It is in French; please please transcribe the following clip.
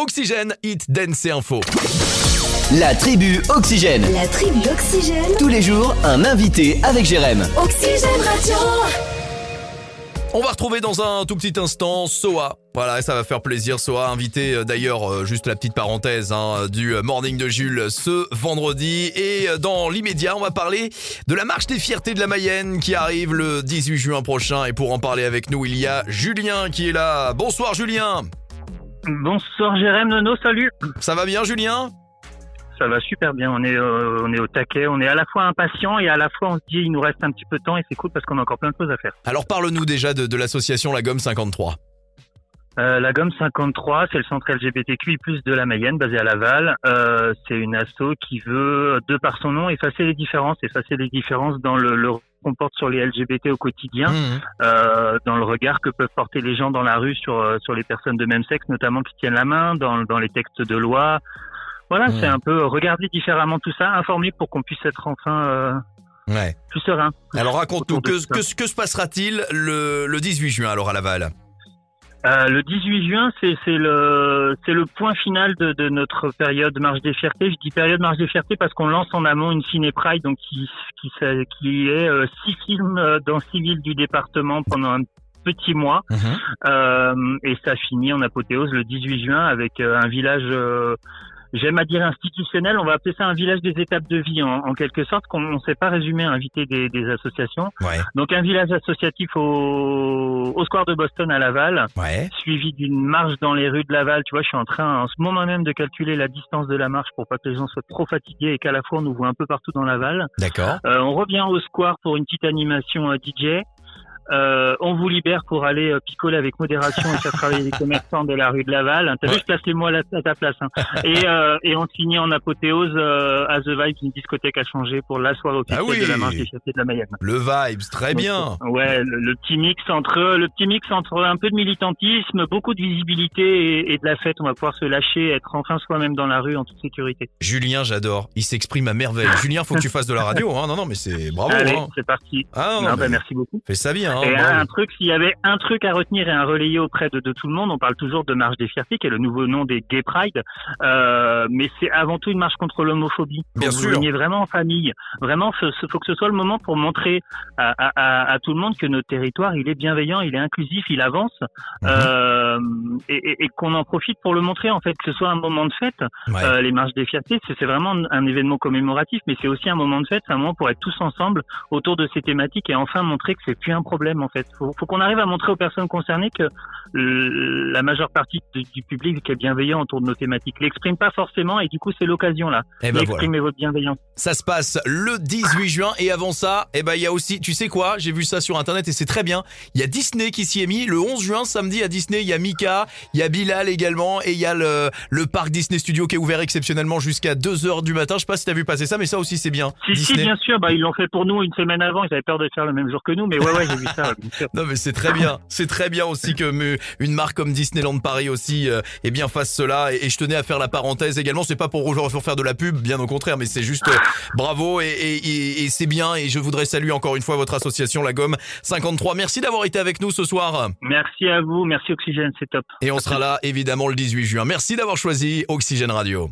Oxygène, Hit, Dance et Info. La tribu Oxygène. La tribu Oxygène. Tous les jours, un invité avec Jérém. Oxygène Radio. On va retrouver dans un tout petit instant Soa. Voilà, ça va faire plaisir. Soa, invité euh, d'ailleurs, euh, juste la petite parenthèse, hein, du Morning de Jules ce vendredi. Et euh, dans l'immédiat, on va parler de la marche des fiertés de la Mayenne qui arrive le 18 juin prochain. Et pour en parler avec nous, il y a Julien qui est là. Bonsoir Julien. Bonsoir Jérém Nono, salut. Ça va bien Julien? Ça va super bien, on est, euh, on est au taquet, on est à la fois impatient et à la fois on se dit il nous reste un petit peu de temps et c'est cool parce qu'on a encore plein de choses à faire. Alors parle-nous déjà de, de l'association La Gomme 53. Euh, la Gomme 53, c'est le centre LGBTQI+, de la Mayenne, basé à Laval. Euh, c'est une asso qui veut, de par son nom, effacer les différences, effacer les différences dans le, le qu'on porte sur les LGBT au quotidien, Mmh. euh, dans le regard que peuvent porter les gens dans la rue sur, euh, sur les personnes de même sexe, notamment qui tiennent la main, dans, dans les textes de loi. Voilà, Mmh. c'est un peu regarder différemment tout ça, informer pour qu'on puisse être enfin euh, Ouais. plus serein. Alors raconte-nous, que, que, que se passera-t-il le, le 18 juin alors à Laval? Euh, le 18 juin, c'est le c'est le point final de, de notre période marche des fiertés. Je dis période marche des fiertés parce qu'on lance en amont une ciné pride, donc qui qui, qui est euh, six films euh, dans six villes du département pendant un petit mois, Euh, et ça finit en apothéose le 18 juin avec un village. J'aime à dire institutionnel, on va appeler ça un village des étapes de vie en, en quelque sorte, qu'on ne sait pas résumer à inviter des, des associations. Ouais. Donc un village associatif au, au Square de Boston à Laval, Ouais. suivi d'une marche dans les rues de Laval. Tu vois, je suis en train en ce moment même de calculer la distance de la marche pour pas que les gens soient trop fatigués et qu'à la fois on nous voit un peu partout dans Laval. D'accord. Euh, on revient au Square pour une petite animation euh, DJ. Euh, on vous libère pour aller euh, picoler avec modération et faire travailler les commerçants de la rue de Laval. T'as vu, je place les mots à, la- à ta place. hein. Et, euh, et on finit en apothéose euh, à The Vibe, une discothèque à changer pour la soirée officielle Ah oui. de la marche des de la Mayenne. Le vibes, très bien. Ouais, le, le petit mix entre le petit mix entre un peu de militantisme, beaucoup de visibilité et, et de la fête. On va pouvoir se lâcher, être enfin soi-même dans la rue en toute sécurité. Julien, j'adore. Il s'exprime à merveille. Julien, faut que tu fasses de la radio. Hein. Non, non, mais c'est bravo. Allez, hein. c'est parti. Ah non, Non, bah, merci beaucoup. fais ça bien. Et bravo. un truc, s'il y avait un truc à retenir et à relayer auprès de, de tout le monde, on parle toujours de marche des fiertés, qui est le nouveau nom des Gay Pride, euh, mais c'est avant tout une marche contre l'homophobie. Bien sûr. Vous vraiment en famille. Vraiment, il faut que ce soit le moment pour montrer à, à- à- à tout le monde que notre territoire, il est bienveillant, il est inclusif, il avance, Mhm. euh, et, et- et qu'on en profite pour le montrer, en fait, que ce soit un moment de fête. Ouais. Euh, les marches des fiertés, c'est vraiment un, un événement commémoratif, mais c'est aussi un moment de fête, c'est un moment pour être tous ensemble autour de ces thématiques et enfin montrer que c'est plus un problème en fait. Faut, faut qu'on arrive à montrer aux personnes concernées que euh, la majeure partie du, du public est bienveillant autour de nos thématiques. L'exprime pas forcément et du coup c'est l'occasion là. Eh ben voilà. Exprimez votre bienveillance. Ça se passe le 18 juin et avant ça, eh ben il y a aussi, tu sais quoi, j'ai vu ça sur internet et c'est très bien. Il y a Disney qui s'y est mis le 11 juin samedi à Disney, il y a Mika, il y a Bilal également et il y a le le parc Disney Studio qui est ouvert exceptionnellement jusqu'à 2h du matin. Je sais pas si t'as vu passer ça mais ça aussi c'est bien. Si, si, Disney. bien sûr, bah, ils l'ont fait pour nous une semaine avant, ils avaient peur de faire le même jour que nous, mais ouais, ouais, j'ai vu ça, bien sûr. Non mais c'est très bien, c'est très bien aussi que une marque comme Disneyland Paris aussi euh, eh bien fasse cela et, et je tenais à faire la parenthèse également, c'est pas pour pour faire de la pub, bien au contraire, mais c'est juste euh, bravo et- et c'est bien et je voudrais saluer encore une fois votre association La Gomme 53. Merci d'avoir été avec nous ce soir Merci à vous, merci Oxygène, c'est top. et on sera là évidemment le 18 juin. Merci d'avoir choisi Oxygène Radio.